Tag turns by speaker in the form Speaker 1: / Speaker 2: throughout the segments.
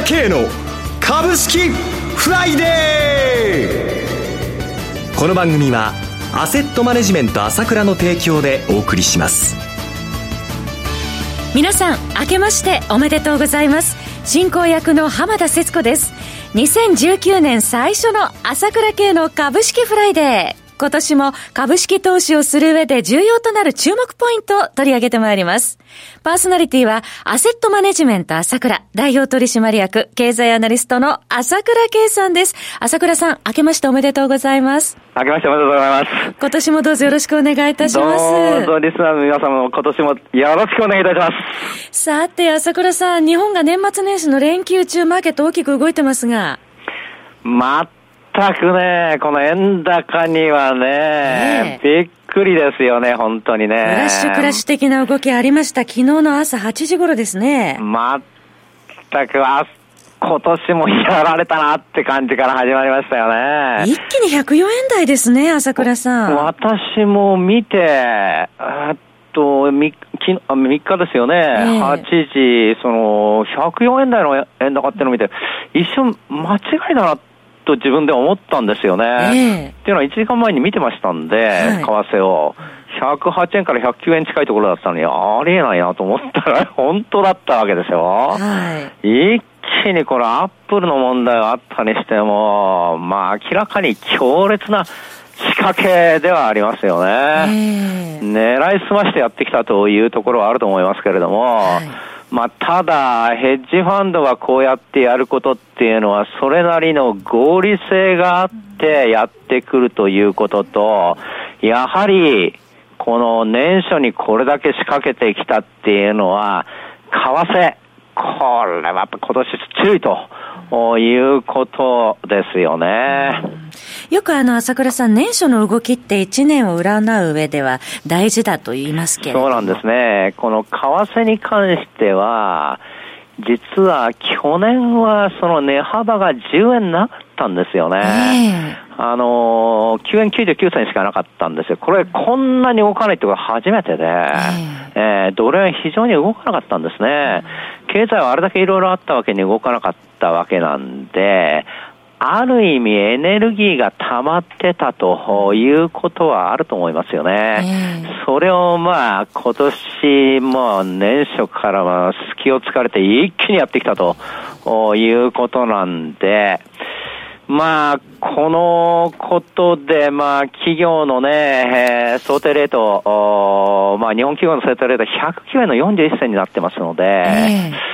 Speaker 1: 倉慶の株式フライデー。この番組はアセットマネジメント朝倉の提供でお送りします。
Speaker 2: 皆さん明けましておめでとうございます。進行役の浜田節子です。2019年最初の朝倉慶の株式フライデー。今年も株式投資をする上で重要となる注目ポイントを取り上げてまいります。パーソナリティは、アセットマネジメント朝倉代表取締役経済アナリストの朝倉圭さんです。朝倉さん、明けましておめでとうございます。
Speaker 3: 明けましておめでとうございます。
Speaker 2: 今年もどうぞよろしくお願いいたします。
Speaker 3: どうぞリスナーの皆様も今年もよろしくお願いいたします。
Speaker 2: さて、朝倉さん、日本が年末年始の連休中マーケット大きく動いてますが。
Speaker 3: くね、この円高にはね、ねびっくりですよね、本当にね。
Speaker 2: フラッシュクラッシュ的な動きありました。昨日の朝8時頃ですね。
Speaker 3: 全く、あ、今年もやられたなって感じから始まりましたよね。
Speaker 2: 一気に104円台ですね、朝倉さん。
Speaker 3: 私も見て、えっと、3, 3日ですよね、えー、8時、その、104円台の円高っていうのを見て、一瞬間違いだなって、と自分で思ったんですよね。えー、っていうのは1時間前に見てましたんで、はい、為替を。108円から109円近いところだったのに、ありえないなと思ったら、本当だったわけですよ。はい、一気にこれアップルの問題があったにしても、まあ明らかに強烈な仕掛けではありますよね。えー、狙いすましてやってきたというところはあると思いますけれども、はいまあ、ただ、ヘッジファンドがこうやってやることっていうのは、それなりの合理性があってやってくるということと、やはり、この年初にこれだけ仕掛けてきたっていうのは、為替、これはやっぱ今年注意ということですよね。
Speaker 2: よくあの、朝倉さん、年初の動きって1年を占う上では大事だと言いますけれど
Speaker 3: そうなんですね。この為替に関しては、実は去年はその値幅が10円なかったんですよね。えー、あのー、9円99銭しかなかったんですよ。これこんなに動かないってことが初めてで、えー、えー、ドル円非常に動かなかったんですね。経済はあれだけいろいろあったわけに動かなかったわけなんで、ある意味エネルギーが溜まってたということはあると思いますよね。それをまあ今年も年初からは隙を突かれて一気にやってきたということなんで、まあ、このことで、まあ、企業のね、えー、想定レート、まあ、日本企業の想定レート109円の41銭になってますので、えー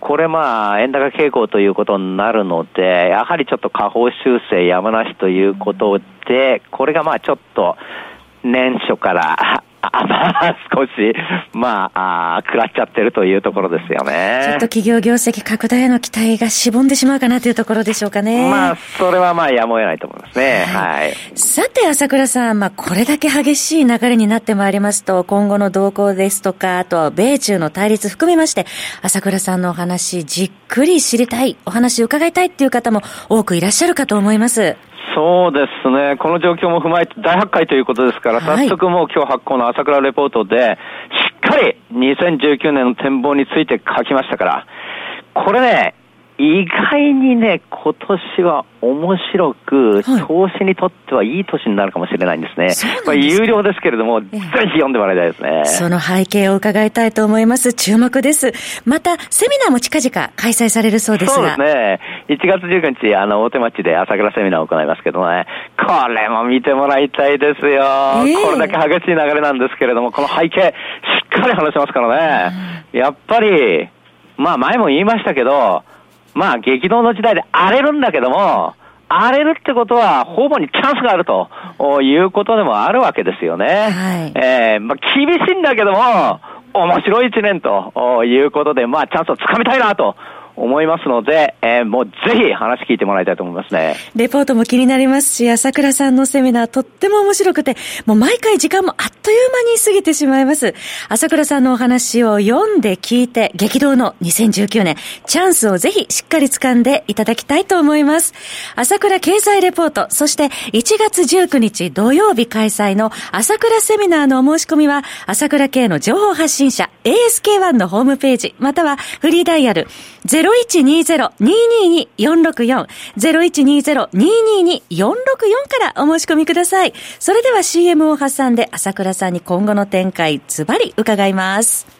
Speaker 3: これまあ、円高傾向ということになるので、やはりちょっと下方修正やむなしということで、これがまあちょっと年初からあまあ、少し、まあ、あ食らっちゃってるというところですよね。
Speaker 2: ちょっと企業業績拡大への期待がしぼんでしまうかなというところでしょうかね。
Speaker 3: まあ、それはまあ、やむを得ないと思いますね。はい。はい、
Speaker 2: さて、朝倉さん、まあ、これだけ激しい流れになってまいりますと、今後の動向ですとか、あとは米中の対立含めまして、朝倉さんのお話、じっくり知りたい、お話伺いたいっていう方も多くいらっしゃるかと思います。
Speaker 3: そうですね。この状況も踏まえて大発会ということですから、早速もう今日発行の朝倉レポートで、しっかり2019年の展望について書きましたから、これね、意外にね、今年は面白く、投資にとってはいい年になるかもしれないんですね。まあ、有料ですけれども、ぜひ読んでもらいたいですね。
Speaker 2: その背景を伺いたいと思います。注目です。また、セミナーも近々開催されるそうですが。
Speaker 3: そうですね。1月19日、あの、大手町で朝倉セミナーを行いますけどね、これも見てもらいたいですよ。えー、これだけ激しい流れなんですけれども、この背景、しっかり話しますからね。やっぱり、まあ前も言いましたけど、まあ激動の時代で荒れるんだけども、荒れるってことは、ほぼにチャンスがあるということでもあるわけですよね。はい、えー、まあ、厳しいんだけども、面白い一年ということで、まあ、チャンスをつかみたいなと思いますので、えー、もうぜひ話聞いてもらいたいと思いますね。
Speaker 2: レポートも気になりますし、朝倉さんのセミナーとっても面白くて、もう毎回時間もあっという間に過ぎてしまいます。朝倉さんのお話を読んで聞いて、激動の2019年、チャンスをぜひしっかり掴んでいただきたいと思います。朝倉経済レポート、そして1月19日土曜日開催の朝倉セミナーのお申し込みは、朝倉系の情報発信者 ASK1 のホームページ、またはフリーダイヤル0120-222-464、0120-222-464からお申し込みください。それでは CM を挟んで朝倉さんに今後の展開、ズバリ伺います。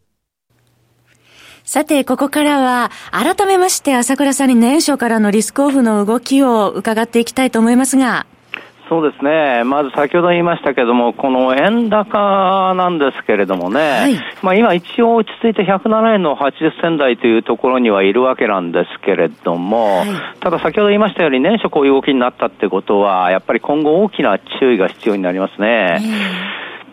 Speaker 2: さて、ここからは、改めまして朝倉さんに年初からのリスクオフの動きを伺っていきたいと思いますが。
Speaker 3: そうですね。まず先ほど言いましたけども、この円高なんですけれどもね、はい、まあ今一応落ち着いて107円の80銭台というところにはいるわけなんですけれども、はい、ただ先ほど言いましたように年初こういう動きになったってことは、やっぱり今後大きな注意が必要になりますね。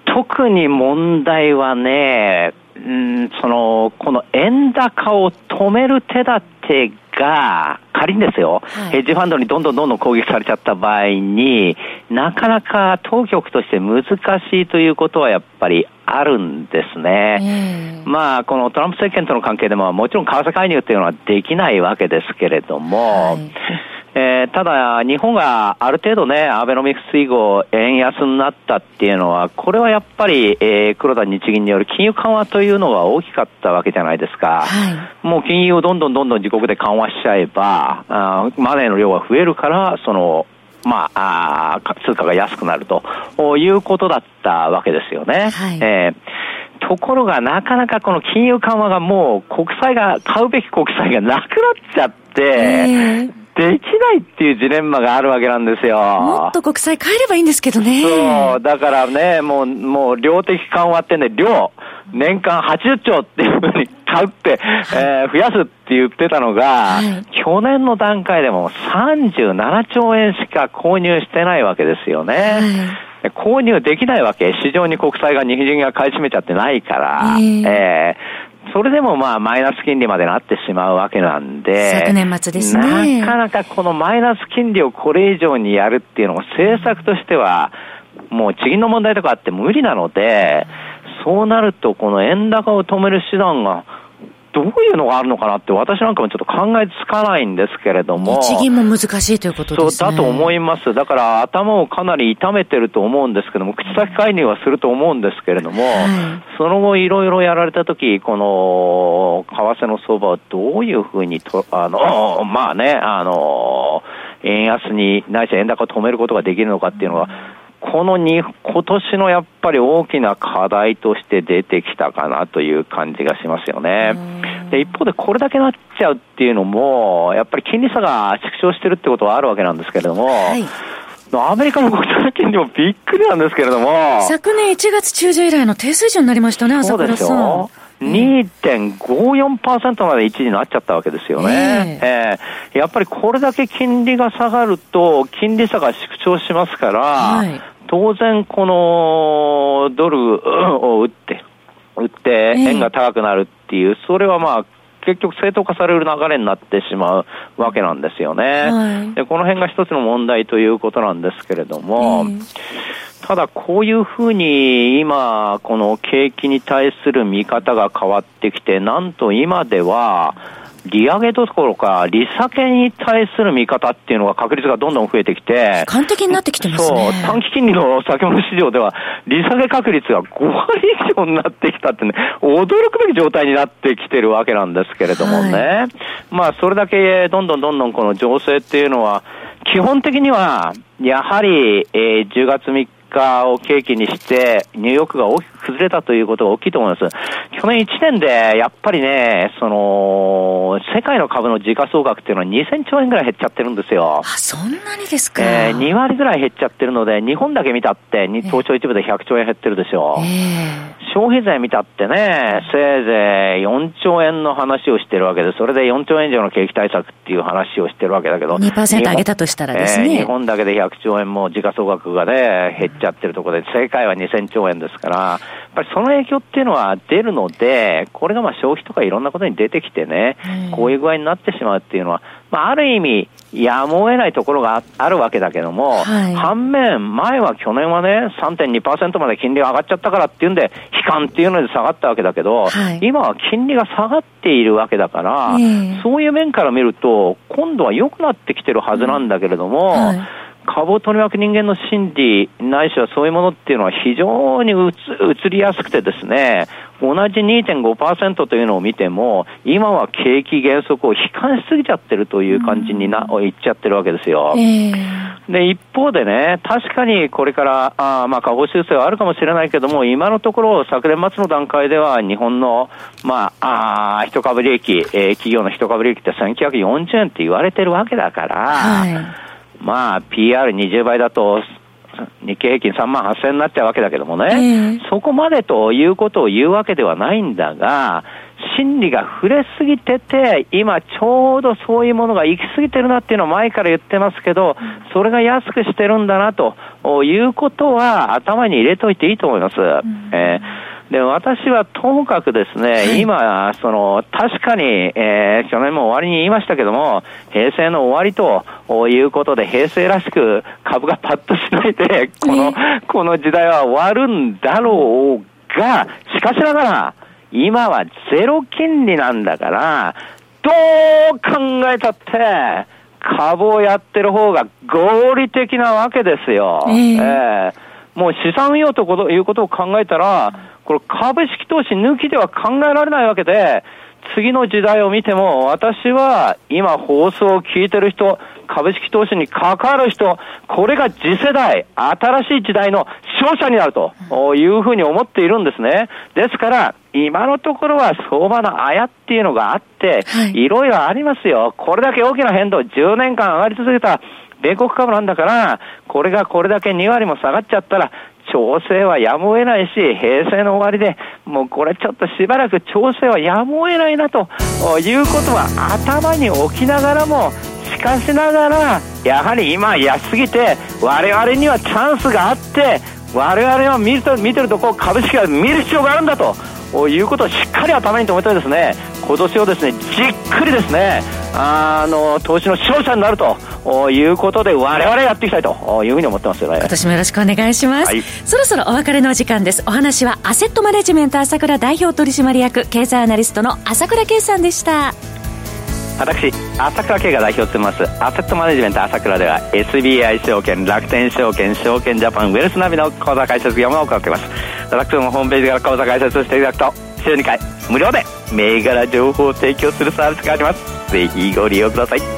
Speaker 3: 特に問題はね、うん、その、この円高を止める手立てが、仮にですよ、はい、ヘッジファンドにどんどんどんどん攻撃されちゃった場合に、なかなか当局として難しいということはやっぱりあるんですね。まあ、このトランプ政権との関係でももちろん為替介入っていうのはできないわけですけれども、はいえー、ただ、日本がある程度ね、アベノミクス以後、円安になったっていうのは、これはやっぱり、えー、黒田日銀による金融緩和というのが大きかったわけじゃないですか。はい、もう金融をどんどんどんどん自国で緩和しちゃえば、あマネーの量が増えるから、その、まあ、あ通貨が安くなるということだったわけですよね。はい、えー、ところが、なかなかこの金融緩和がもう国債が、買うべき国債がなくなっちゃって、えーできないっていうジレンマがあるわけなんですよ。
Speaker 2: もっと国債変えればいいんですけどね。
Speaker 3: そう、だからね、もう、もう量的緩和ってね、量、年間80兆っていうふうに買うって、えー、増やすって言ってたのが、はい、去年の段階でも37兆円しか購入してないわけですよね。はい購入できないわけ。市場に国債が日銀が買い占めちゃってないから。えー、えそれでもまあマイナス金利までなってしまうわけなんで、
Speaker 2: 昨年末ですね。
Speaker 3: なかなかこのマイナス金利をこれ以上にやるっていうのも政策としては、もう地銀の問題とかあって無理なので、そうなるとこの円高を止める手段がどういうのがあるのかなって私なんかもちょっと考えつかないんですけれども。
Speaker 2: 日銀も難しいということですね。
Speaker 3: そうだと思います。だから頭をかなり痛めてると思うんですけども、口先介入はすると思うんですけれども、はい、その後いろいろやられたとき、この、為替の相場はどういうふうにと、あの、まあね、あの、円安に、ないし円高を止めることができるのかっていうのは、このに今年のやっぱり大きな課題として出てきたかなという感じがしますよね。で一方でこれだけなっちゃうっていうのも、やっぱり金利差が縮小してるってことはあるわけなんですけれども、はいアメリカの国債金利もびっくりなんですけれども。
Speaker 2: 昨年1月中旬以来の低水準になりましたね、朝倉さん。そう
Speaker 3: ですよ。2.54%まで一時になっちゃったわけですよね。えー、えー、やっぱりこれだけ金利が下がると、金利差が縮小しますから、はい、当然このドルを売って、売って円が高くなるっていう、それはまあ結局正当化される流れになってしまうわけなんですよね。はい、でこの辺が一つの問題ということなんですけれども、ただこういうふうに今、この景気に対する見方が変わってきて、なんと今では、利上げどころか、利下げに対する見方っていうのが確率がどんどん増えてきて、
Speaker 2: 完璧になってきてますね。
Speaker 3: そう、短期金利の先物市場では、利下げ確率が5割以上になってきたってね、驚くべき状態になってきてるわけなんですけれどもね。はい、まあ、それだけどんどんどんどんこの情勢っていうのは、基本的には、やはり、えー、10月3日を契機にして、ニューヨークが大きく崩れたということが大きいと思います。去年1年で、やっぱりね、その、世界の株の時価総額っていうのは2000兆円ぐらい減っちゃってるんですよ。
Speaker 2: あ、そんなにですか？
Speaker 3: えー、2割ぐらい減っちゃってるので、日本だけ見たって、東証一部で100兆円減ってるでしょ。えー、消費税見たってね、せいぜい4兆円の話をしてるわけで、それで4兆円以上の景気対策っていう話をしてるわけだけど、
Speaker 2: 2%上げたとしたらですね。
Speaker 3: えー、日本だけで100兆円も時価総額がね、減っちゃってるところで、世界は2000兆円ですから、やっぱりその影響っていうのは出るので、これがまあ消費とかいろんなことに出てきてね、こういう具合になってしまうっていうのは、まあ、ある意味、やむを得ないところがあるわけだけども、はい、反面、前は去年はね、3.2%まで金利が上がっちゃったからっていうんで、悲観っていうので下がったわけだけど、はい、今は金利が下がっているわけだから、えー、そういう面から見ると、今度は良くなってきてるはずなんだけれども、うん。はい株を取り巻く人間の心理、ないしはそういうものっていうのは非常に移りやすくてですね、同じ2.5%というのを見ても、今は景気減速を悲観しすぎちゃってるという感じにな、うん、言っちゃってるわけですよ。えー、で、一方でね、確かにこれから、あまあ、下方修正はあるかもしれないけども、今のところ、昨年末の段階では、日本の、まあ、あ一株利益、えー、企業の一株利益って1940円って言われてるわけだから、はいまあ、PR20 倍だと、日経平均3万8000円になっちゃうわけだけどもね、えー、そこまでということを言うわけではないんだが、心理が触れすぎてて、今ちょうどそういうものが行き過ぎてるなっていうのは前から言ってますけど、それが安くしてるんだなということは頭に入れといていいと思います。うん、えーで、私はともかくですね、はい、今、その、確かに、えー、去年も終わりに言いましたけども、平成の終わりということで、平成らしく株がパッとしないで、この、この時代は終わるんだろうが、しかしながら、今はゼロ金利なんだから、どう考えたって、株をやってる方が合理的なわけですよ。えー、えー、もう資産運用ということを考えたら、これ株式投資抜きでは考えられないわけで、次の時代を見ても、私は今放送を聞いてる人、株式投資に関わる人、これが次世代、新しい時代の勝者になるというふうに思っているんですね。ですから、今のところは相場のあやっていうのがあって、いろいろありますよ。これだけ大きな変動、10年間上がり続けた米国株なんだから、これがこれだけ2割も下がっちゃったら、調整はやむを得ないし、平成の終わりで、もうこれちょっとしばらく調整はやむを得ないなということは頭に置きながらも、しかしながら、やはり今安すぎて、我々にはチャンスがあって、我々は見ると見てるとこう株式が見る必要があるんだということをしっかり頭に留めてですね、今年をですね、じっくりですね、あの、投資の勝者になるということで、我々やっていきたいというふうに思ってますよね。
Speaker 2: 今年もよろしくお願いします。はい、そろそろお別れのお時間です。お話は、アセットマネジメント朝倉代表取締役、経済アナリストの朝倉圭さんでした。
Speaker 3: 私、朝倉慶が代表を務めます、アセットマネジメント朝倉では、SBI 証券、楽天証券、証券ジャパン、ウェルスナビの口座開設業務を行っています。私どもホームページから口座開設していただくと、週2回、無料で銘柄情報を提供するサービスがあります。ぜひご利用ください。